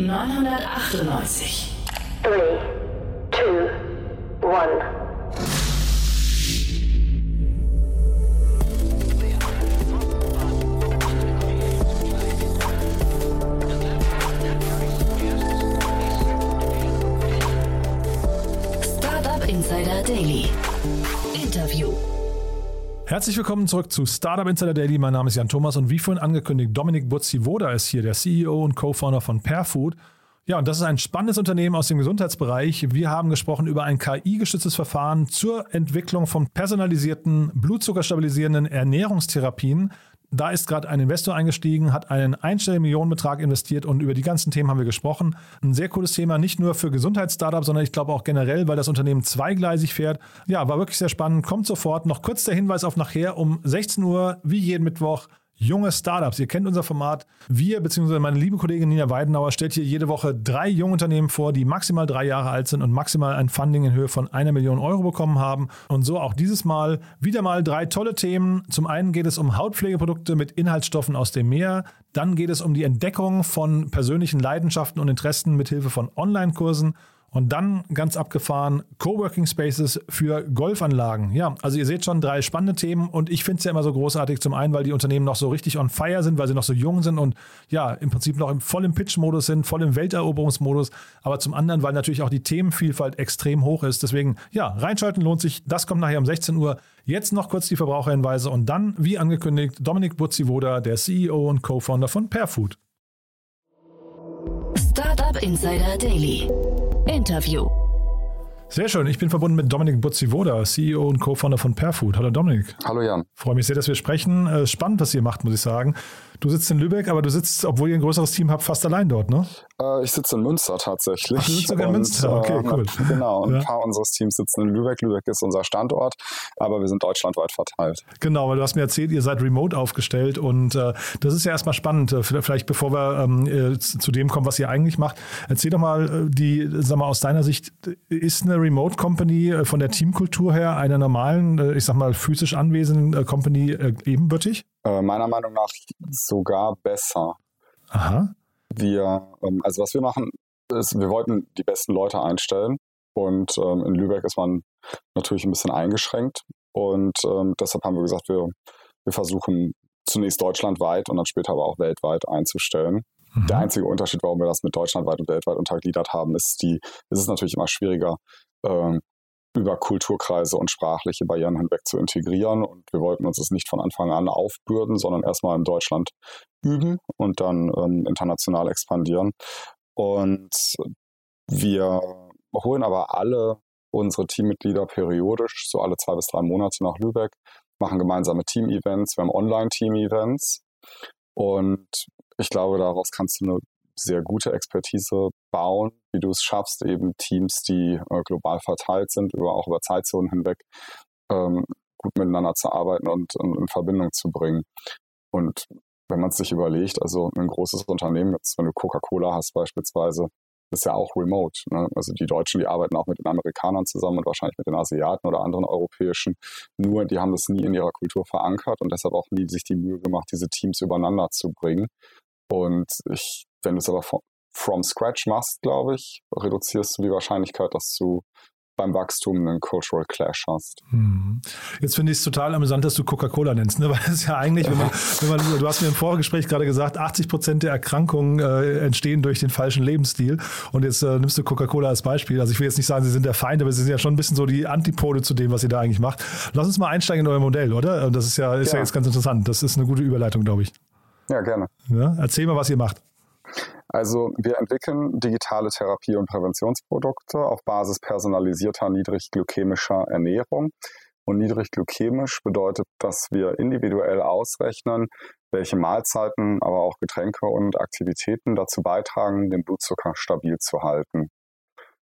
998. Herzlich willkommen zurück zu Startup Insider Daily. Mein Name ist Jan Thomas und wie vorhin angekündigt, Dominik Butzivoda ist hier, der CEO und Co-Founder von Perfood. Ja, und das ist ein spannendes Unternehmen aus dem Gesundheitsbereich. Wir haben gesprochen über ein KI-gestütztes Verfahren zur Entwicklung von personalisierten, blutzuckerstabilisierenden Ernährungstherapien. Da ist gerade ein Investor eingestiegen, hat einen einstelligen Millionenbetrag investiert und über die ganzen Themen haben wir gesprochen. Ein sehr cooles Thema, nicht nur für Gesundheitsstartups, sondern ich glaube auch generell, weil das Unternehmen zweigleisig fährt. Ja, war wirklich sehr spannend. Kommt sofort. Noch kurz der Hinweis auf nachher um 16 Uhr, wie jeden Mittwoch, junge Startups. Ihr kennt unser Format. Wir, beziehungsweise meine liebe Kollegin Nina Weidenauer, stellt hier jede Woche drei junge Unternehmen vor, die maximal drei Jahre alt sind und maximal ein Funding in Höhe von einer Million Euro bekommen haben. Und so auch dieses Mal wieder mal drei tolle Themen. Zum einen geht es um Hautpflegeprodukte mit Inhaltsstoffen aus dem Meer. Dann geht es um die Entdeckung von persönlichen Leidenschaften und Interessen mit Hilfe von Online-Kursen. Und dann ganz abgefahren Coworking Spaces für Golfanlagen. Ja, also ihr seht schon drei spannende Themen und ich finde es ja immer so großartig. Zum einen, weil die Unternehmen noch so richtig on fire sind, weil sie noch so jung sind und ja, im Prinzip noch im, voll im Pitch-Modus sind, voll im Welteroberungsmodus. Aber zum anderen, weil natürlich auch die Themenvielfalt extrem hoch ist. Deswegen, ja, reinschalten lohnt sich. Das kommt nachher um 16 Uhr. Jetzt noch kurz die Verbraucherhinweise und dann, wie angekündigt, Dominik Butzivoda, der CEO und Co-Founder von Perfood. Startup Insider Daily. Interview. Sehr schön. Ich bin verbunden mit Dominik Butzivoda, CEO und Co-Founder von Perfood. Hallo Dominik. Hallo Jan. Freue mich sehr, dass wir sprechen. Äh, Spannend, was ihr macht, muss ich sagen. Du sitzt in Lübeck, aber du sitzt, obwohl ihr ein größeres Team habt, fast allein dort, ne? Äh, ich sitze in Münster tatsächlich. Ach, du sitzt sogar in Münster, okay, äh, cool. Genau, und Ja. ein paar unseres Teams sitzen in Lübeck. Lübeck ist unser Standort, aber wir sind deutschlandweit verteilt. Genau, weil du hast mir erzählt, ihr seid remote aufgestellt und äh, das ist ja erstmal spannend. Äh, Vielleicht bevor wir ähm, äh, zu dem kommen, was ihr eigentlich macht, erzähl doch mal, äh, die, sag mal, aus deiner Sicht, ist eine Remote Company von der Teamkultur her einer normalen, ich sag mal, physisch anwesenden Company ebenbürtig? Äh, meiner Meinung nach sogar besser. Aha. Wir, ähm, also was wir machen, ist, wir wollten die besten Leute einstellen und ähm, in Lübeck ist man natürlich ein bisschen eingeschränkt und ähm, deshalb haben wir gesagt, wir, wir versuchen zunächst deutschlandweit und dann später aber auch weltweit einzustellen. Mhm. Der einzige Unterschied, warum wir das mit deutschlandweit und weltweit untergliedert haben, ist die, ist es natürlich immer schwieriger, ähm, über Kulturkreise und sprachliche Barrieren hinweg zu integrieren. Und wir wollten uns das nicht von Anfang an aufbürden, sondern erstmal in Deutschland üben und dann ähm, international expandieren. Und wir holen aber alle unsere Teammitglieder periodisch, so alle zwei bis drei Monate nach Lübeck, machen gemeinsame Team-Events, wir haben Online-Team-Events. Und ich glaube, daraus kannst du eine sehr gute Expertise bauen, wie du es schaffst, eben Teams, die äh, global verteilt sind, über, auch über Zeitzonen hinweg, ähm, gut miteinander zu arbeiten und, und in Verbindung zu bringen. Und wenn man sich überlegt, also ein großes Unternehmen, jetzt wenn du Coca-Cola hast beispielsweise, ist ja auch remote. Ne? Also die Deutschen, die arbeiten auch mit den Amerikanern zusammen und wahrscheinlich mit den Asiaten oder anderen europäischen. Nur die haben das nie in ihrer Kultur verankert und deshalb auch nie sich die Mühe gemacht, diese Teams übereinander zu bringen. Und ich, wenn du es aber from, from scratch machst, glaube ich, reduzierst du die Wahrscheinlichkeit, dass du beim Wachstum einen Cultural Clash hast. Hm. Jetzt finde ich es total amüsant, dass du Coca-Cola nennst, ne? weil das ist ja eigentlich, wenn man, wenn man, du hast mir im Vorgespräch gerade gesagt, 80 Prozent der Erkrankungen äh, entstehen durch den falschen Lebensstil und jetzt äh, nimmst du Coca-Cola als Beispiel. Also ich will jetzt nicht sagen, sie sind der Feind, aber sie sind ja schon ein bisschen so die Antipode zu dem, was ihr da eigentlich macht. Lass uns mal einsteigen in euer Modell, oder? Und das ist ja, ist ja. Ja. jetzt ganz interessant. Das ist eine gute Überleitung, glaube ich. Ja, gerne. Ja? Erzähl mal, was ihr macht. Also wir entwickeln digitale Therapie- und Präventionsprodukte auf Basis personalisierter niedrigglykämischer Ernährung. Und niedrigglykämisch bedeutet, dass wir individuell ausrechnen, welche Mahlzeiten, aber auch Getränke und Aktivitäten dazu beitragen, den Blutzucker stabil zu halten.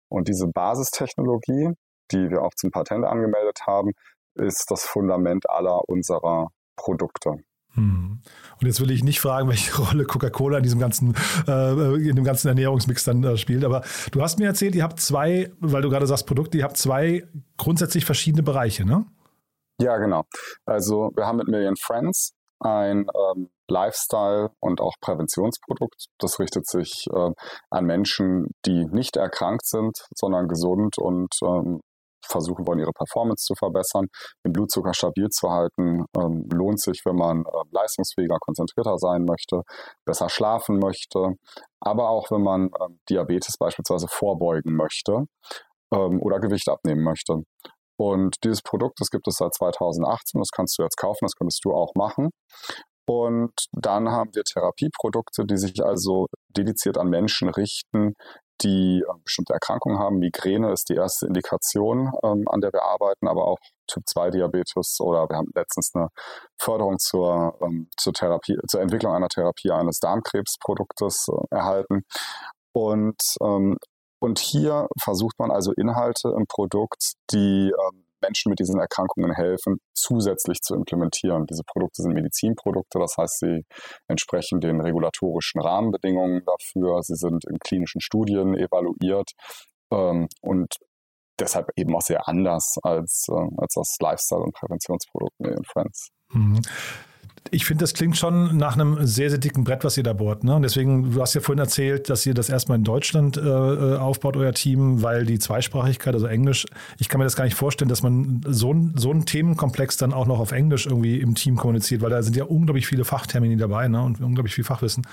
Und diese Basistechnologie, die wir auch zum Patent angemeldet haben, ist das Fundament aller unserer Produkte. Hm. Und jetzt will ich nicht fragen, welche Rolle Coca-Cola in diesem ganzen, äh, in dem ganzen Ernährungsmix dann äh, spielt. Aber du hast mir erzählt, ihr habt zwei, weil du gerade sagst Produkte, ihr habt zwei grundsätzlich verschiedene Bereiche, ne? Ja, genau. Also wir haben mit Million Friends ein ähm, Lifestyle und auch Präventionsprodukt. Das richtet sich äh, an Menschen, die nicht erkrankt sind, sondern gesund und ähm, versuchen wollen, ihre Performance zu verbessern, den Blutzucker stabil zu halten. Ähm, lohnt sich, wenn man äh, leistungsfähiger, konzentrierter sein möchte, besser schlafen möchte, aber auch wenn man äh, Diabetes beispielsweise vorbeugen möchte ähm, oder Gewicht abnehmen möchte. Und dieses Produkt, das gibt es seit 2018, das kannst du jetzt kaufen, das könntest du auch machen. Und dann haben wir Therapieprodukte, die sich also dediziert an Menschen richten, die äh, bestimmte Erkrankungen haben. Migräne ist die erste Indikation, ähm, an der wir arbeiten, aber auch Typ-2-Diabetes oder wir haben letztens eine Förderung zur, ähm, zur, Therapie, zur Entwicklung einer Therapie eines Darmkrebsproduktes äh, erhalten. Und, ähm, und hier versucht man also Inhalte im Produkt, die ähm, Menschen mit diesen Erkrankungen helfen, zusätzlich zu implementieren. Diese Produkte sind Medizinprodukte, das heißt, sie entsprechen den regulatorischen Rahmenbedingungen dafür, sie sind in klinischen Studien evaluiert ähm, und deshalb eben auch sehr anders als, äh, als das Lifestyle- und Präventionsprodukt in Friends. Mhm ich finde, das klingt schon nach einem sehr, sehr dicken Brett, was ihr da bohrt. Ne? Und deswegen, du hast ja vorhin erzählt, dass ihr das erstmal in Deutschland äh, äh, aufbaut, euer Team, weil die Zweisprachigkeit, also Englisch, ich kann mir das gar nicht vorstellen, dass man so, so einen Themenkomplex dann auch noch auf Englisch irgendwie im Team kommuniziert, weil da sind ja unglaublich viele Fachtermini dabei ne? und unglaublich viel Fachwissen.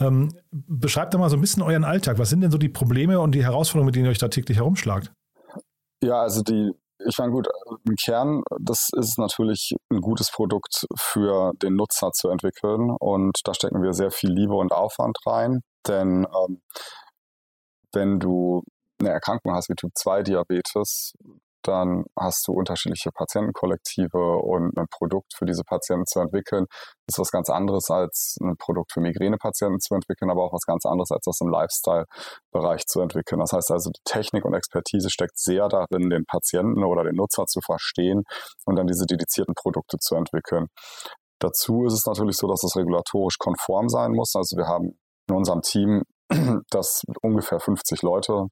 Ähm, beschreibt doch mal so ein bisschen euren Alltag. Was sind denn so die Probleme und die Herausforderungen, mit denen ihr euch da täglich herumschlagt? Ja, also die, ich meine, gut, im Kern, das ist natürlich ein gutes Produkt für den Nutzer zu entwickeln und da stecken wir sehr viel Liebe und Aufwand rein, denn ähm, wenn du eine Erkrankung hast wie Typ 2 Diabetes, dann hast du unterschiedliche Patientenkollektive und ein Produkt für diese Patienten zu entwickeln, ist was ganz anderes als ein Produkt für Migränepatienten zu entwickeln, aber auch was ganz anderes als das im Lifestyle-Bereich zu entwickeln. Das heißt also, die Technik und Expertise steckt sehr darin, den Patienten oder den Nutzer zu verstehen und dann diese dedizierten Produkte zu entwickeln. Dazu ist es natürlich so, dass es regulatorisch konform sein muss. Also wir haben in unserem Team das ungefähr 50 Leute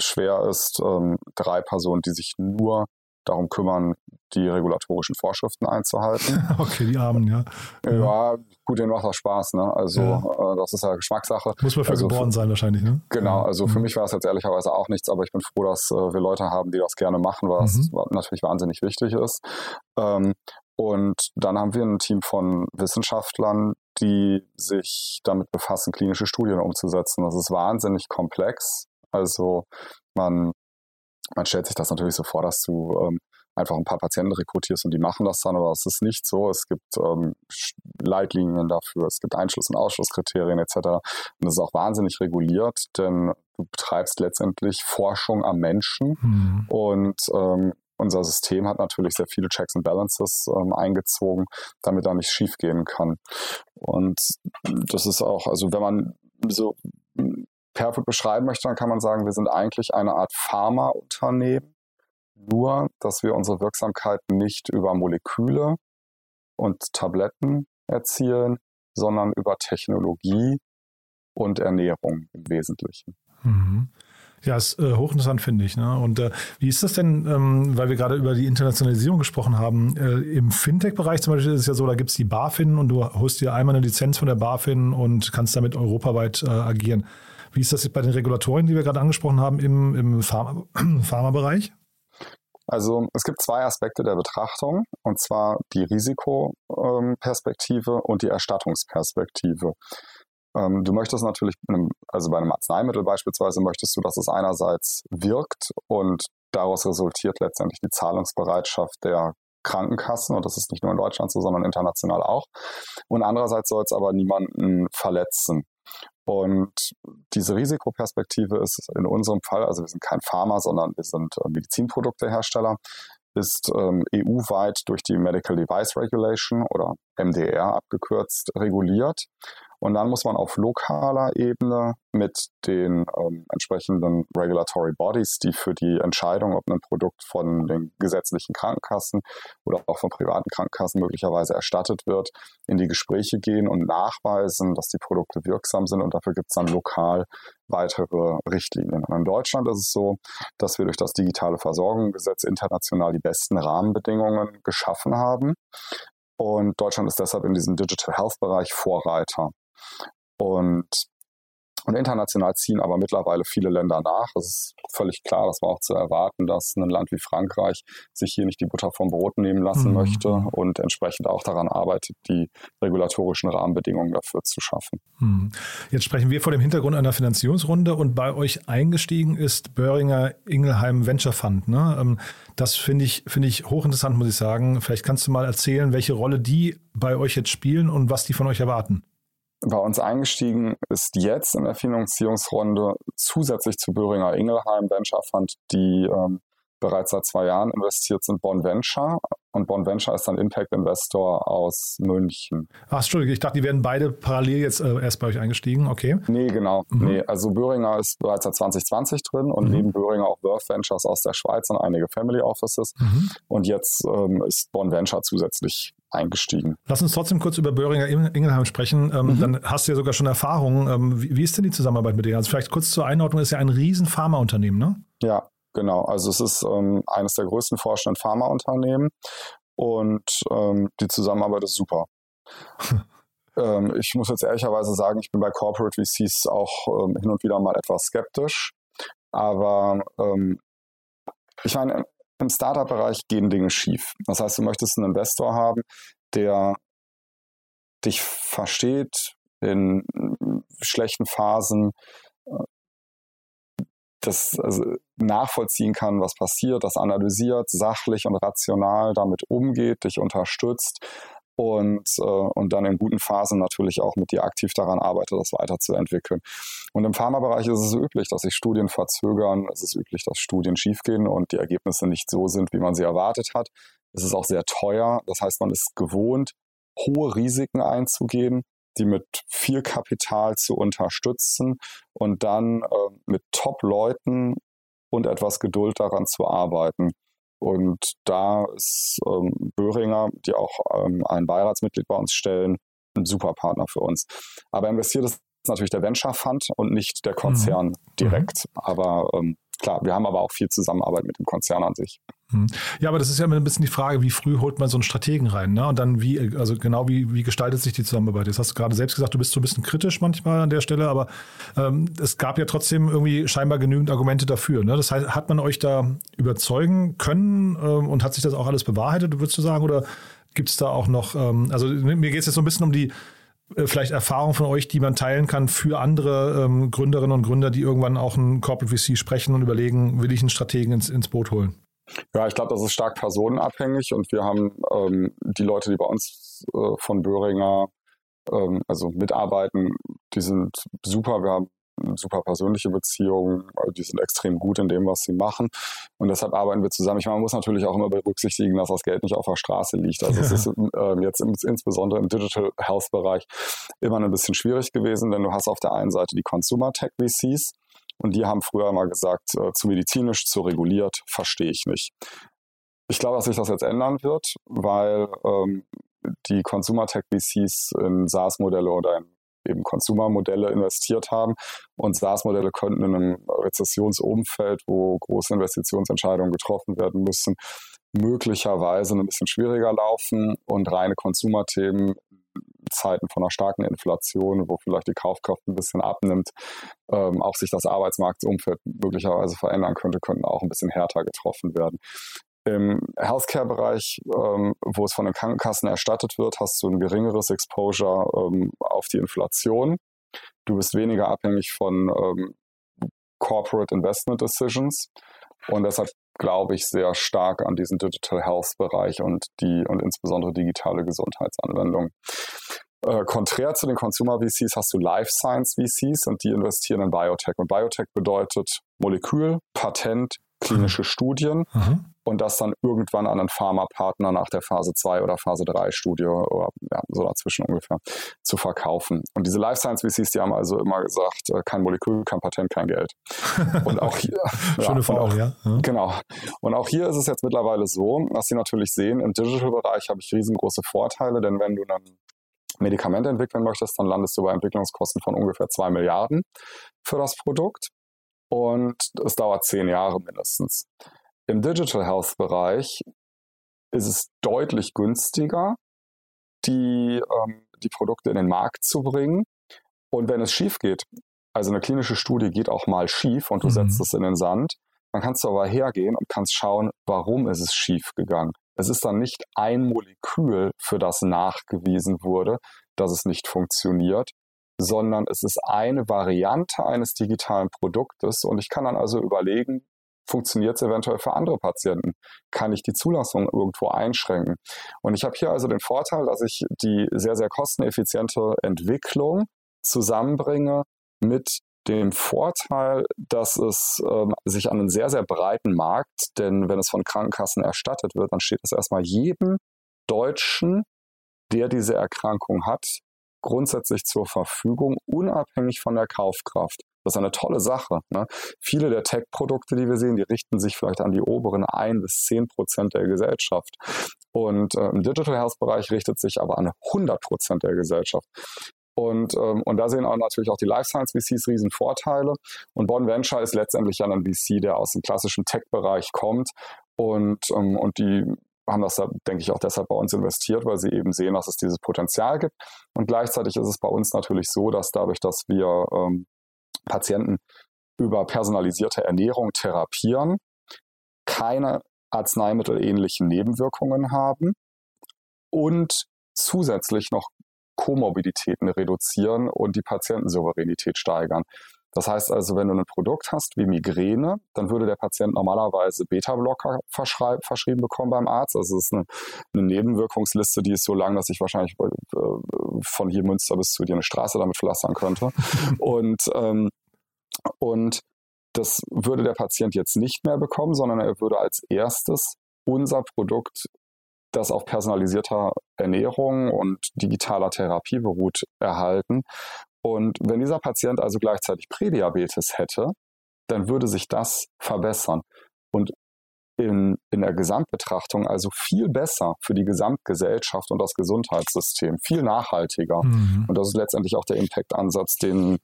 schwer ist, ähm, drei Personen, die sich nur darum kümmern, die regulatorischen Vorschriften einzuhalten. Okay, die Armen, ja. Ja, gut, denen macht das Spaß, ne? Also ja. äh, das ist ja Geschmackssache. Muss man für also geboren sein wahrscheinlich, ne? Genau, also mhm. für mich war es jetzt ehrlicherweise auch nichts, aber ich bin froh, dass äh, wir Leute haben, die das gerne machen, was mhm. natürlich wahnsinnig wichtig ist. Ähm, und dann haben wir ein Team von Wissenschaftlern, die sich damit befassen, klinische Studien umzusetzen. Das ist wahnsinnig komplex. Also man, man stellt sich das natürlich so vor, dass du ähm, einfach ein paar Patienten rekrutierst und die machen das dann, aber es ist nicht so. Es gibt ähm, Leitlinien dafür, es gibt Einschluss- und Ausschlusskriterien etc. Und das ist auch wahnsinnig reguliert, denn du betreibst letztendlich Forschung am Menschen mhm. und ähm, unser System hat natürlich sehr viele Checks and Balances ähm, eingezogen, damit da nicht schief gehen kann. Und das ist auch, also wenn man so Perfood beschreiben möchte, dann kann man sagen, wir sind eigentlich eine Art Pharmaunternehmen, nur dass wir unsere Wirksamkeit nicht über Moleküle und Tabletten erzielen, sondern über Technologie und Ernährung im Wesentlichen. Mhm. Ja, ist äh, hochinteressant, finde ich. Ne? Und äh, wie ist das denn, ähm, weil wir gerade über die Internationalisierung gesprochen haben, äh, im Fintech-Bereich zum Beispiel ist es ja so, da gibt es die BaFin und du holst dir einmal eine Lizenz von der BaFin und kannst damit europaweit äh, agieren. Wie ist das bei den Regulatorien, die wir gerade angesprochen haben, im, im Pharma, Pharmabereich? Also es gibt zwei Aspekte der Betrachtung, und zwar die Risikoperspektive und die Erstattungsperspektive. Ähm, du möchtest natürlich, also bei einem Arzneimittel beispielsweise, möchtest du, dass es einerseits wirkt und daraus resultiert letztendlich die Zahlungsbereitschaft der Krankenkassen und das ist nicht nur in Deutschland so, sondern international auch. Und andererseits soll es aber niemanden verletzen. Und diese Risikoperspektive ist in unserem Fall, also wir sind kein Pharma, sondern wir sind äh, Medizinproduktehersteller, ist ähm, EU-weit durch die Medical Device Regulation oder MDR abgekürzt reguliert. Und dann muss man auf lokaler Ebene mit den ähm, entsprechenden Regulatory Bodies, die für die Entscheidung, ob ein Produkt von den gesetzlichen Krankenkassen oder auch von privaten Krankenkassen möglicherweise erstattet wird, in die Gespräche gehen und nachweisen, dass die Produkte wirksam sind. Und dafür gibt es dann lokal weitere Richtlinien. Und in Deutschland ist es so, dass wir durch das digitale Versorgungsgesetz international die besten Rahmenbedingungen geschaffen haben Und Deutschland ist deshalb in diesem Digital Health Bereich Vorreiter. Und und international ziehen aber mittlerweile viele Länder nach. Es ist völlig klar, das war auch zu erwarten, dass ein Land wie Frankreich sich hier nicht die Butter vom Brot nehmen lassen mhm. möchte und entsprechend auch daran arbeitet, die regulatorischen Rahmenbedingungen dafür zu schaffen. Mhm. Jetzt sprechen wir vor dem Hintergrund einer Finanzierungsrunde und bei euch eingestiegen ist Böhringer Ingelheim Venture Fund. Ne? Ähm, das finde ich, finde ich hochinteressant, muss ich sagen. Vielleicht kannst du mal erzählen, welche Rolle die bei euch jetzt spielen und was die von euch erwarten bei uns eingestiegen ist jetzt in der Finanzierungsrunde zusätzlich zu Böhringer Ingelheim Venture Fund, die ähm, bereits seit zwei Jahren investiert sind, Bon Venture. Und Bon Venture ist ein Impact Investor aus München. Ach, Entschuldigung, ich dachte, die werden beide parallel jetzt äh, erst bei euch eingestiegen, okay? Nee, genau. Mhm. Nee, also Böhringer ist bereits seit 2020 drin und mhm. neben Böhringer auch Worth Ventures aus der Schweiz und einige Family Offices. Mhm. Und jetzt ähm, ist Bon Venture zusätzlich eingestiegen. Lass uns trotzdem kurz über Böhringer Ingelheim sprechen. Ähm, mhm. Dann hast du ja sogar schon Erfahrung. Ähm, wie, wie, ist denn die Zusammenarbeit mit denen? Also vielleicht kurz zur Einordnung, ist ja ein riesen Pharmaunternehmen, ne? Ja, genau. Also es ist ähm, eines der größten forschenden Pharmaunternehmen und ähm, die Zusammenarbeit ist super. Ähm, ich muss jetzt ehrlicherweise sagen, ich bin bei Corporate VCs auch ähm, hin und wieder mal etwas skeptisch. Aber ich meine, im Startup-Bereich gehen Dinge schief. Das heißt, du möchtest einen Investor haben, der dich versteht in schlechten Phasen, äh, das also nachvollziehen kann, was passiert, das analysiert, sachlich und rational damit umgeht, dich unterstützt und, äh, und dann in guten Phasen natürlich auch mit dir aktiv daran arbeite, das weiterzuentwickeln. Und im Pharmabereich ist es üblich, dass sich Studien verzögern. Es ist üblich, dass Studien schiefgehen und die Ergebnisse nicht so sind, wie man sie erwartet hat. Es ist auch sehr teuer. Das heißt, man ist gewohnt, hohe Risiken einzugehen, die mit viel Kapital zu unterstützen und dann äh, mit Top-Leuten und etwas Geduld daran zu arbeiten. Und da ist ähm, Böhringer, die auch ähm, ein Beiratsmitglied bei uns stellen, ein super Partner für uns. Aber investiert ist natürlich der Venture Fund und nicht der Konzern mhm. direkt. Mhm. Aber ähm, klar, wir haben aber auch viel Zusammenarbeit mit dem Konzern an sich. Mhm. Ja, aber das ist ja immer ein bisschen die Frage, wie früh holt man so einen Strategen rein, ne? Und dann wie, also genau wie, wie gestaltet sich die Zusammenarbeit? Jetzt hast du gerade selbst gesagt, du bist so ein bisschen kritisch manchmal an der Stelle, aber ähm, es gab ja trotzdem irgendwie scheinbar genügend Argumente dafür. Ne? Das heißt, hat man euch da überzeugen können ähm, und hat sich das auch alles bewahrheitet, würdest du sagen? Oder gibt es da auch noch, ähm, also mir geht es jetzt so ein bisschen um die äh, vielleicht Erfahrung von euch, die man teilen kann für andere ähm, Gründerinnen und Gründer, die irgendwann auch ein Corporate VC sprechen und überlegen, will ich einen Strategen ins, ins Boot holen? Ja, ich glaube, das ist stark personenabhängig und wir haben ähm, die Leute, die bei uns äh, von Böhringer ähm, also mitarbeiten, die sind super. Wir haben super persönliche Beziehungen, die sind extrem gut in dem, was sie machen. Und deshalb arbeiten wir zusammen. Ich meine, man muss natürlich auch immer berücksichtigen, dass das Geld nicht auf der Straße liegt. Also ja. es ist äh, jetzt im, insbesondere im Digital Health Bereich immer ein bisschen schwierig gewesen, denn du hast auf der einen Seite die Consumer Tech VCs und die haben früher mal gesagt, äh, zu medizinisch, zu reguliert, verstehe ich nicht. Ich glaube, dass sich das jetzt ändern wird, weil ähm, die Consumer Tech VCs in SaaS-Modelle oder in eben Consumer-Modelle investiert haben. Und SaaS-Modelle könnten in einem Rezessionsumfeld, wo große Investitionsentscheidungen getroffen werden müssen, möglicherweise ein bisschen schwieriger laufen und reine Consumer-Themen Zeiten von einer starken Inflation, wo vielleicht die Kaufkraft ein bisschen abnimmt, ähm, auch sich das Arbeitsmarktumfeld möglicherweise verändern könnte, könnten auch ein bisschen härter getroffen werden. Im Healthcare-Bereich, ähm, wo es von den Krankenkassen erstattet wird, hast du ein geringeres Exposure ähm, auf die Inflation. Du bist weniger abhängig von ähm, Corporate Investment Decisions. Und deshalb glaube ich sehr stark an diesen Digital Health Bereich und die und insbesondere digitale Gesundheitsanwendungen. Äh, konträr zu den Consumer VCs hast du Life Science VCs und die investieren in Biotech. Und Biotech bedeutet Molekül, Patent, klinische mhm. Studien mhm. und das dann irgendwann an einen Pharmapartner nach der Phase 2 oder Phase 3 Studie oder ja, so dazwischen ungefähr zu verkaufen. Und diese Life Science VCs, die haben also immer gesagt, äh, kein Molekül, kein Patent, kein Geld. Und auch hier. Schöne Frau, ja. ja. Genau. Und auch hier ist es jetzt mittlerweile so, dass Sie natürlich sehen, im Digital-Bereich habe ich riesengroße Vorteile, denn wenn du ein Medikament entwickeln möchtest, dann landest du bei Entwicklungskosten von ungefähr 2 Milliarden für das Produkt und es dauert zehn Jahre mindestens. Im Digital Health Bereich ist es deutlich günstiger die, ähm, die Produkte in den Markt zu bringen. Und wenn es schief geht, also eine klinische Studie geht auch mal schief und du mhm. setzt es in den Sand, dann kannst du aber hergehen und kannst schauen, warum ist es schief gegangen. Es ist dann nicht ein Molekül, für das nachgewiesen wurde, dass es nicht funktioniert, sondern es ist eine Variante eines digitalen Produktes und ich kann dann also überlegen, funktioniert es eventuell für andere Patienten? Kann ich die Zulassung irgendwo einschränken? Und ich habe hier also den Vorteil, dass ich die sehr, sehr kosteneffiziente Entwicklung zusammenbringe mit dem Vorteil, dass es ähm, sich an einen sehr, sehr breiten Markt, denn wenn es von Krankenkassen erstattet wird, dann steht es erstmal jedem Deutschen, der diese Erkrankung hat, grundsätzlich zur Verfügung, unabhängig von der Kaufkraft. Das ist eine tolle Sache. Ne? Viele der Tech-Produkte, die wir sehen, die richten sich vielleicht an die oberen ein bis zehn Prozent der Gesellschaft. Und äh, im Digital Health-Bereich richtet sich aber an 100 Prozent der Gesellschaft. Und, ähm, und da sehen auch natürlich auch die Life Science VCs riesen Vorteile. Und Bonn Venture ist letztendlich ja ein VC, der aus dem klassischen Tech-Bereich kommt. Und, ähm, und die haben das, denke ich, auch deshalb bei uns investiert, weil sie eben sehen, dass es dieses Potenzial gibt. Und gleichzeitig ist es bei uns natürlich so, dass dadurch, dass wir ähm, Patienten über personalisierte Ernährung therapieren, keine arzneimittelähnlichen Nebenwirkungen haben und zusätzlich noch Komorbiditäten reduzieren und die Patientensouveränität steigern. Das heißt also, wenn du ein Produkt hast wie Migräne, dann würde der Patient normalerweise Beta-Blocker verschrieben bekommen beim Arzt. Also es ist eine, eine, Nebenwirkungsliste, die ist so lang, dass ich wahrscheinlich äh, von hier Münster bis zu dir eine Straße damit pflastern könnte. und, ähm, und das würde der Patient jetzt nicht mehr bekommen, sondern er würde als erstes unser Produkt das auf personalisierter Ernährung und digitaler Therapie beruht, erhalten. Und wenn dieser Patient also gleichzeitig Prädiabetes hätte, dann würde sich das verbessern. Und in, in der Gesamtbetrachtung also viel besser für die Gesamtgesellschaft und das Gesundheitssystem, viel nachhaltiger. Mhm. Und das ist letztendlich auch der Impact-Ansatz, den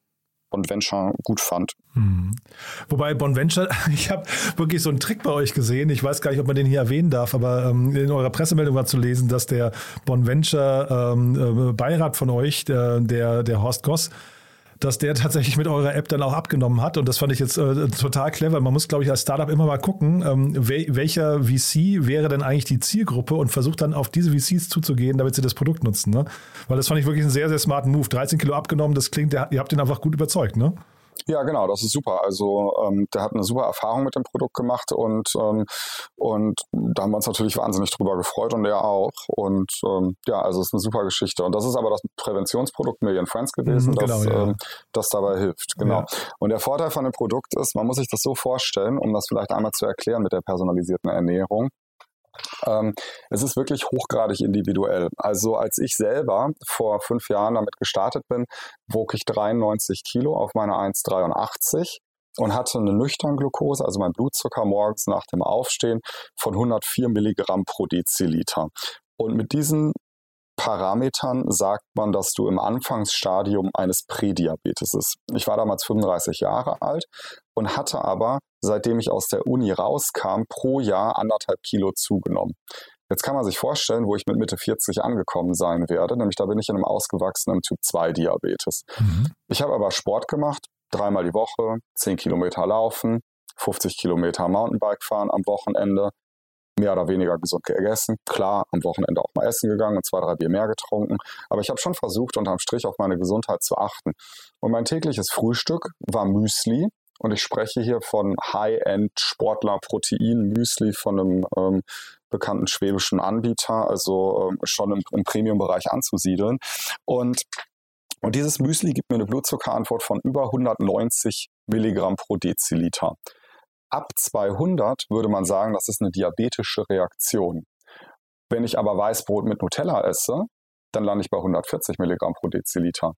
Bonventure gut fand. Hm. Wobei Bonventure, ich habe wirklich so einen Trick bei euch gesehen. Ich weiß gar nicht, ob man den hier erwähnen darf, aber ähm, in eurer Pressemeldung war zu lesen, dass der Bonventure ähm, äh, Beirat von euch, der, der, der Horst Goss, dass der tatsächlich mit eurer App dann auch abgenommen hat. Und das fand ich jetzt äh, total clever. Man muss, glaube ich, als Startup immer mal gucken, ähm, wel welcher VC wäre denn eigentlich die Zielgruppe und versucht dann auf diese VCs zuzugehen, damit sie das Produkt nutzen. Ne? Weil das fand ich wirklich einen sehr, sehr smarten Move. 13 Kilo abgenommen, das klingt, ihr habt ihn einfach gut überzeugt, ne? Ja, genau, das ist super. Also ähm, der hat eine super Erfahrung mit dem Produkt gemacht und, ähm, und da haben wir uns natürlich wahnsinnig drüber gefreut und er auch. Und ähm, ja, also es ist eine super Geschichte. Und das ist aber das Präventionsprodukt Million Friends gewesen, mhm, genau, das, ja. ähm, das dabei hilft. Genau. Ja. Und der Vorteil von dem Produkt ist, man muss sich das so vorstellen, um das vielleicht einmal zu erklären mit der personalisierten Ernährung. Ähm, es ist wirklich hochgradig individuell. Also als ich selber vor fünf Jahren damit gestartet bin, wog ich 93 Kilo auf meine 1,83 und hatte eine nüchtern Glucose, also mein Blutzucker morgens nach dem Aufstehen von 104 Milligramm pro Deziliter. Und mit diesen Parametern sagt man, dass du im Anfangsstadium eines Prädiabetes bist. Ich war damals 35 Jahre alt und hatte aber, seitdem ich aus der Uni rauskam, pro Jahr anderthalb Kilo zugenommen. Jetzt kann man sich vorstellen, wo ich mit Mitte 40 angekommen sein werde, nämlich da bin ich in einem ausgewachsenen Typ 2 Diabetes. Mhm. Ich habe aber Sport gemacht, dreimal die Woche, 10 Kilometer laufen, 50 Kilometer Mountainbike fahren am Wochenende, mehr oder weniger gesund gegessen. Klar, am Wochenende auch mal essen gegangen und zwei, drei Bier mehr getrunken. Aber ich habe schon versucht, unterm Strich auf meine Gesundheit zu achten. Und mein tägliches Frühstück war Müsli. Und ich spreche hier von High-End-Sportler-Protein-Müsli von einem ähm, bekannten schwäbischen Anbieter, also ähm, schon im, im Premium-Bereich anzusiedeln. Und und dieses Müsli gibt mir eine Blutzuckerantwort von über 190 Milligramm pro Deziliter. Ab 200 würde man sagen, das ist eine diabetische Reaktion. Wenn ich aber Weißbrot mit Nutella esse, dann lande ich bei 140 Milligramm pro Deziliter.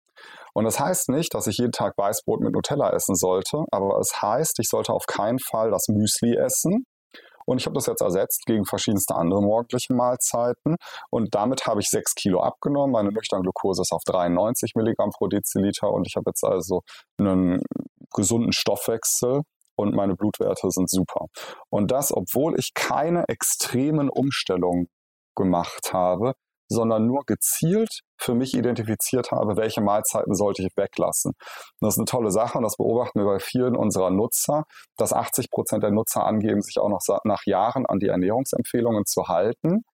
Und das heißt nicht, dass ich jeden Tag Weißbrot mit Nutella essen sollte, aber es heißt, ich sollte auf keinen Fall das Müsli essen. Und ich habe das jetzt ersetzt gegen verschiedenste andere morgendliche Mahlzeiten. Und damit habe ich 6 Kilo abgenommen. Meine nüchterne Glucose ist auf 93 Milligramm pro Deziliter. Und ich habe jetzt also einen gesunden Stoffwechsel und meine Blutwerte sind super. Und das, obwohl ich keine extremen Umstellungen gemacht habe, sondern nur gezielt für mich identifiziert habe, welche Mahlzeiten sollte ich weglassen. das ist eine tolle Sache und das beobachten wir bei vielen unserer Nutzer, dass 80 Prozent der Nutzer angeben, sich auch noch nach Jahren an die Ernährungsempfehlungen zu halten.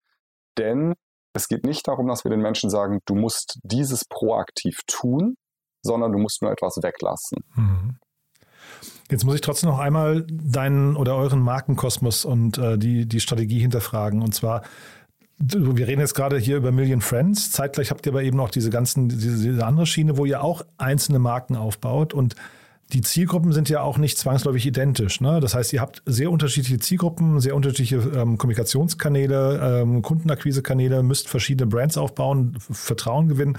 Denn es geht nicht darum, dass wir den Menschen sagen, du musst dieses proaktiv tun, sondern du musst nur etwas weglassen. Mhm. Jetzt muss ich trotzdem noch einmal deinen oder euren Markenkosmos und äh, die, die Strategie hinterfragen. Und zwar, wir reden jetzt gerade hier über Million Friends. Zeitgleich habt ihr aber eben auch diese ganzen, diese, diese andere Schiene, wo ihr auch einzelne Marken aufbaut und die Zielgruppen sind ja auch nicht zwangsläufig identisch. Ne? Das heißt, ihr habt sehr unterschiedliche Zielgruppen, sehr unterschiedliche ähm, Kommunikationskanäle, ähm, Kundenakquisekanäle, müsst verschiedene Brands aufbauen, Vertrauen gewinnen.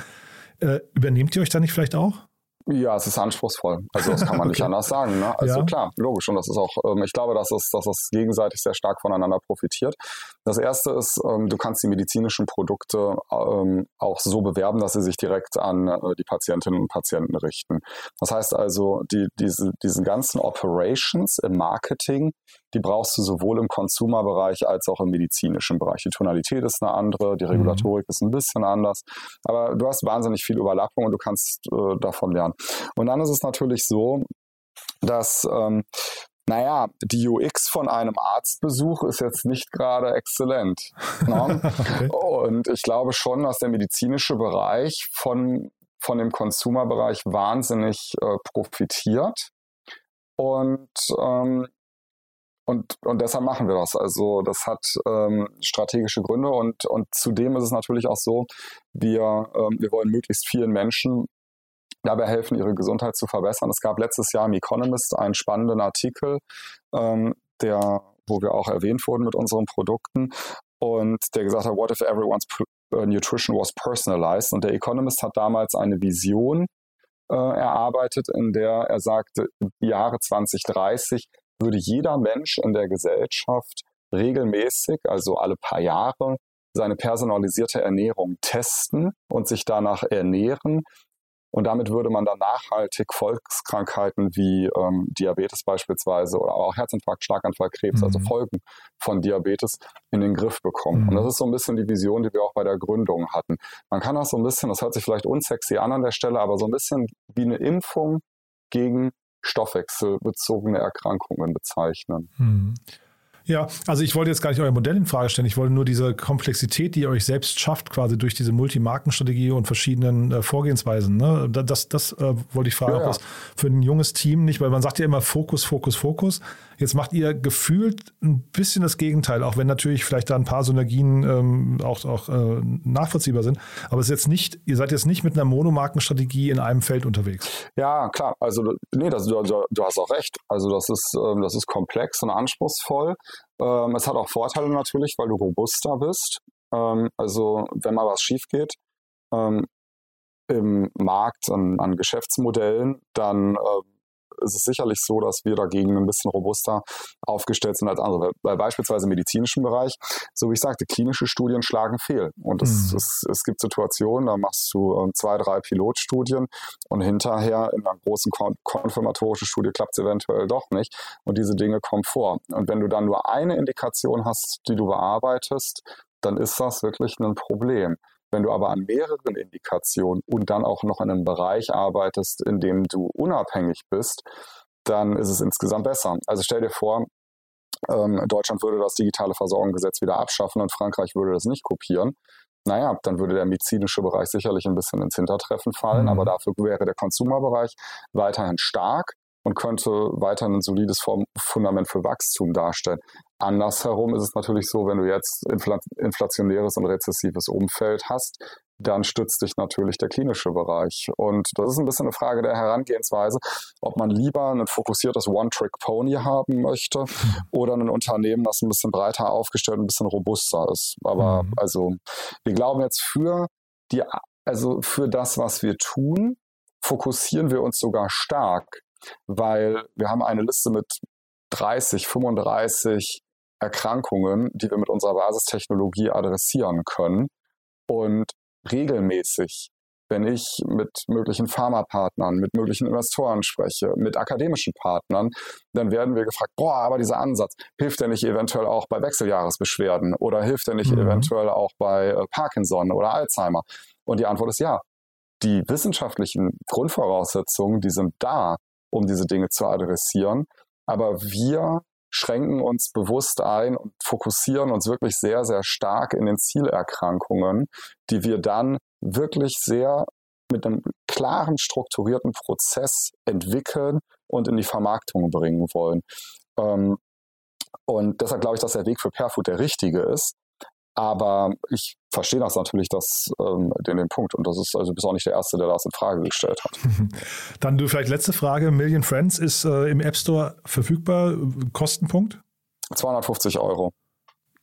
Äh, übernehmt ihr euch da nicht vielleicht auch? Ja, es ist anspruchsvoll. Also das kann man nicht anders sagen. Ne? Also ja. klar, logisch. Und das ist auch, ähm, ich glaube, dass es, dass es gegenseitig sehr stark voneinander profitiert. Das erste ist, ähm, du kannst die medizinischen Produkte ähm, auch so bewerben, dass sie sich direkt an äh, die Patientinnen und Patienten richten. Das heißt also, die, diese, diesen ganzen Operations im Marketing, die brauchst du sowohl im Consumer-Bereich als auch im medizinischen Bereich. Die Tonalität ist eine andere, die mhm. Regulatorik mhm. ist ein bisschen anders, aber du hast wahnsinnig viel Überlappung und du kannst äh, davon lernen. Und dann ist es natürlich so, dass ähm, naja, die UX von einem Arztbesuch ist jetzt nicht gerade exzellent. Ne? okay. Und ich glaube schon, dass der medizinische Bereich von, von dem Consumer-Bereich wahnsinnig äh, profitiert. Und ähm, und, und deshalb machen wir das. Also das hat ähm, strategische Gründe und, und zudem ist es natürlich auch so, wir, ähm, wir wollen möglichst vielen Menschen dabei helfen, ihre Gesundheit zu verbessern. Es gab letztes Jahr im Economist einen spannenden Artikel, ähm, der, wo wir auch erwähnt wurden mit unseren Produkten und der gesagt hat, what if everyone's uh, nutrition was personalized? Und der Economist hat damals eine Vision äh, erarbeitet, in der er sagte, Jahre 2030 würde jeder Mensch in der Gesellschaft regelmäßig, also alle paar Jahre, seine personalisierte Ernährung testen und sich danach ernähren. Und damit würde man dann nachhaltig Volkskrankheiten wie ähm, Diabetes beispielsweise oder auch Herzinfarkt, Schlaganfall, Krebs, also mhm. also Folgen von Diabetes in den Griff bekommen. Mhm. Und das ist so ein bisschen die Vision, die wir auch bei der Gründung hatten. Man kann das so ein bisschen, das hört sich vielleicht unsexy an an der Stelle, aber so ein bisschen wie eine Impfung gegen stoffwechselbezogene Erkrankungen bezeichnen. Hm. Ja, also ich wollte jetzt gar nicht euer Modell in Frage stellen. Ich wollte nur diese Komplexität, die ihr euch selbst schafft, quasi durch diese Multimarkenstrategie und verschiedenen äh, Vorgehensweisen. Ne? Das, das äh, wollte ich fragen, ja, ob das für ein junges Team nicht, weil man sagt ja immer Fokus, Fokus, Fokus. Jetzt macht ihr gefühlt ein bisschen das Gegenteil, auch wenn natürlich vielleicht da ein paar Synergien ähm, auch, auch äh, nachvollziehbar sind. Aber es ist jetzt nicht, ihr seid jetzt nicht mit einer Monomarkenstrategie in einem Feld unterwegs. Ja, klar. Also, nee, das, du, du hast auch recht. Also, das ist, ähm, das ist komplex und anspruchsvoll. Ähm, es hat auch Vorteile natürlich, weil du robuster bist. Ähm, also, wenn mal was schief geht, ähm, im Markt an, an Geschäftsmodellen, dann äh, ist es sicherlich so, dass wir dagegen ein bisschen robuster aufgestellt sind als andere. Bei beispielsweise im medizinischen Bereich, so wie ich sagte, klinische Studien schlagen fehl. Und es, mhm. es, es gibt Situationen, da machst du ähm, zwei, drei Pilotstudien und hinterher in einer großen kon konfirmatorischen Studie klappt es eventuell doch nicht. Und diese Dinge kommen vor. Und wenn du dann nur eine Indikation hast, die du bearbeitest, dann ist das wirklich ein Problem. Wenn du aber an mehreren Indikationen und dann auch noch in einem Bereich arbeitest, in dem du unabhängig bist, dann ist es insgesamt besser. Also stell dir vor, ähm, Deutschland würde das digitale Versorgungsgesetz wieder abschaffen und Frankreich würde das nicht kopieren. Naja, dann würde der medizinische Bereich sicherlich ein bisschen ins Hintertreffen fallen, mhm. aber dafür wäre der Consumer-Bereich weiterhin stark und könnte weiterhin ein solides Fundament für Wachstum darstellen. Andersherum ist es natürlich so, wenn du jetzt inflationäres und rezessives Umfeld hast, dann stützt dich natürlich der klinische Bereich. Und das ist ein bisschen eine Frage der Herangehensweise, ob man lieber ein fokussiertes One-Trick-Pony haben möchte oder ein Unternehmen, das ein bisschen breiter aufgestellt und ein bisschen robuster ist. Aber mhm. also, wir glauben jetzt für die, also für das, was wir tun, fokussieren wir uns sogar stark weil wir haben eine Liste mit 30, 35 Erkrankungen, die wir mit unserer Basistechnologie adressieren können. Und regelmäßig wenn ich mit möglichen Pharmapartnern, mit möglichen Investoren spreche, mit akademischen Partnern, dann werden wir gefragt, boah, aber dieser Ansatz, hilft der nicht eventuell auch bei Wechseljahresbeschwerden oder hilft der nicht mhm. eventuell auch bei äh, Parkinson oder Alzheimer? Und die Antwort ist ja. Die wissenschaftlichen Grundvoraussetzungen, die sind da, um diese Dinge zu adressieren. Aber wir schränken uns bewusst ein und fokussieren uns wirklich sehr, sehr stark in den Zielerkrankungen, die wir dann wirklich sehr mit einem klaren, strukturierten Prozess entwickeln und in die Vermarktung bringen wollen. Ähm, und deshalb glaube ich, dass der Weg für Perfood der richtige ist. Aber ich verstehe das natürlich, das, ähm, den, den Punkt. Und das ist also bis auch nicht der Erste, der das in Frage gestellt hat. Dann du vielleicht letzte Frage. Million Friends ist äh, im App Store verfügbar. Kostenpunkt? 250 Euro.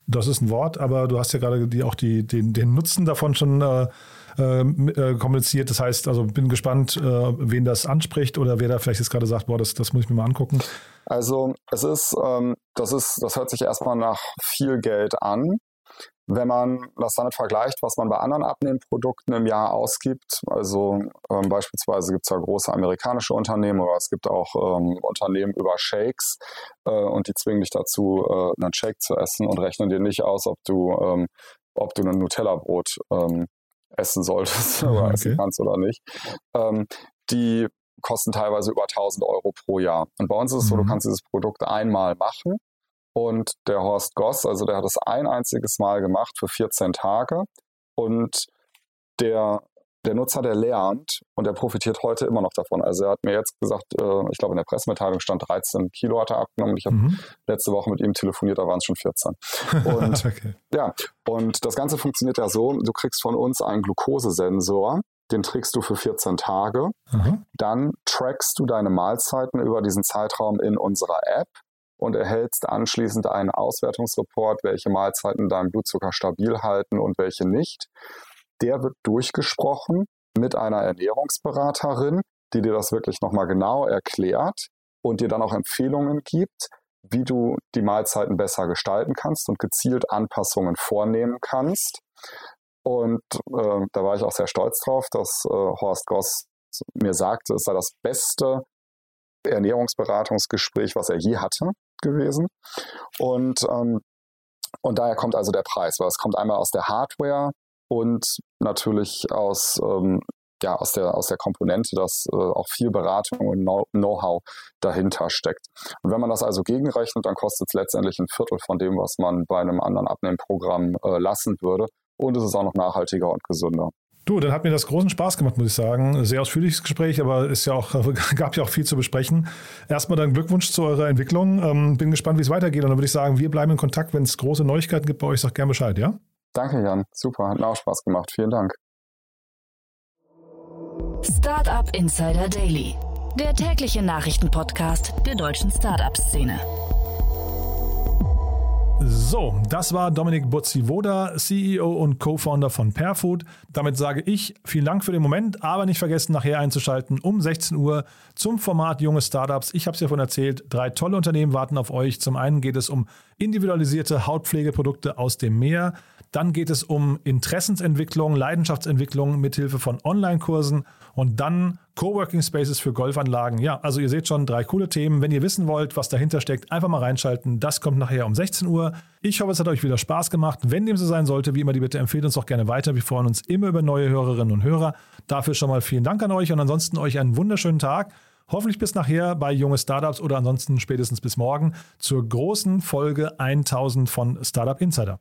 Das ist ein Wort, aber du hast ja gerade die, auch die, den, den Nutzen davon schon äh, äh, äh, kommuniziert. Das heißt, also bin gespannt, äh, wen das anspricht oder wer da vielleicht jetzt gerade sagt, boah, das, das muss ich mir mal angucken. Also es ist, ähm, das ist, das hört sich erstmal nach viel Geld an. Wenn man das damit vergleicht, was man bei anderen Abnehmprodukten im Jahr ausgibt, also ähm, beispielsweise gibt es ja große amerikanische Unternehmen oder es gibt auch ähm, Unternehmen über Shakes äh, und die zwingen dich dazu, äh, einen Shake zu essen und rechnen dir nicht aus, ob du, ähm, ob du ein Nutella-Brot ähm, essen solltest oder okay. essen kannst oder nicht. Ähm, die kosten teilweise über 1000 Euro pro Jahr. Und bei uns ist es so, du mhm. kannst dieses Produkt einmal machen und der Horst Goss, also der hat es ein einziges Mal gemacht für 14 Tage und der der Nutzer, der lernt und der profitiert heute immer noch davon. Also er hat mir jetzt gesagt, äh, ich glaube in der Pressemitteilung stand 13 Kilo hat er abgenommen. Ich habe mhm. letzte Woche mit ihm telefoniert, da waren es schon 14. Und okay. ja, und das Ganze funktioniert ja so, du kriegst von uns einen Glukosesensor, den trägst du für 14 Tage. Mhm. Dann trackst du deine Mahlzeiten über diesen Zeitraum in unserer App und erhältst anschließend einen Auswertungsreport, welche Mahlzeiten deinen Blutzucker stabil halten und welche nicht der wird durchgesprochen mit einer Ernährungsberaterin, die dir das wirklich nochmal genau erklärt und dir dann auch Empfehlungen gibt, wie du die Mahlzeiten besser gestalten kannst und gezielt Anpassungen vornehmen kannst. Und äh, da war ich auch sehr stolz drauf, dass äh, Horst Goss mir sagte, es sei das beste Ernährungsberatungsgespräch, was er je hatte, gewesen. Und, ähm, und daher kommt also der Preis, weil es kommt einmal aus der Hardware, und natürlich aus, ähm, ja, aus, der, aus der Komponente, dass äh, auch viel Beratung und Know-how dahinter steckt. Und wenn man das also gegenrechnet, dann kostet es letztendlich ein Viertel von dem, was man bei einem anderen Abnehmprogramm äh, lassen würde. Und es ist auch noch nachhaltiger und gesünder. Du, dann hat mir das großen Spaß gemacht, muss ich sagen. Sehr ausführliches Gespräch, aber es ja auch, gab ja auch viel zu besprechen. Erstmal dann Glückwunsch zu eurer Entwicklung. Ähm, bin gespannt, wie es weitergeht. Und dann würde ich sagen, wir bleiben in Kontakt. Wenn es große Neuigkeiten gibt bei euch, sag gerne Bescheid, ja? Danke, Jan. Super, hat mir auch Spaß gemacht. Vielen Dank. Startup Insider Daily, der tägliche Nachrichtenpodcast der deutschen Startup-Szene. So, das war Dominik Butzivoda, CEO und Co-Founder von Perfood. Damit sage ich vielen Dank für den Moment, aber nicht vergessen, nachher einzuschalten um 16 Uhr zum Format Junge Startups. Ich habe es ja von erzählt, drei tolle Unternehmen warten auf euch. Zum einen geht es um individualisierte Hautpflegeprodukte aus dem Meer. Dann geht es um Interessensentwicklung, Leidenschaftsentwicklung mithilfe von Online-Kursen und dann Coworking Spaces für Golfanlagen. Ja, also ihr seht schon drei coole Themen. Wenn ihr wissen wollt, was dahinter steckt, einfach mal reinschalten. Das kommt nachher um 16 Uhr. Ich hoffe, es hat euch wieder Spaß gemacht. Wenn dem so sein sollte, wie immer die Bitte, empfehlt uns doch gerne weiter. Wir freuen uns immer über neue Hörerinnen und Hörer. Dafür schon mal vielen Dank an euch und ansonsten euch einen wunderschönen Tag. Hoffentlich bis nachher bei Junge Startups oder ansonsten spätestens bis morgen zur großen Folge 1000 von Startup Insider.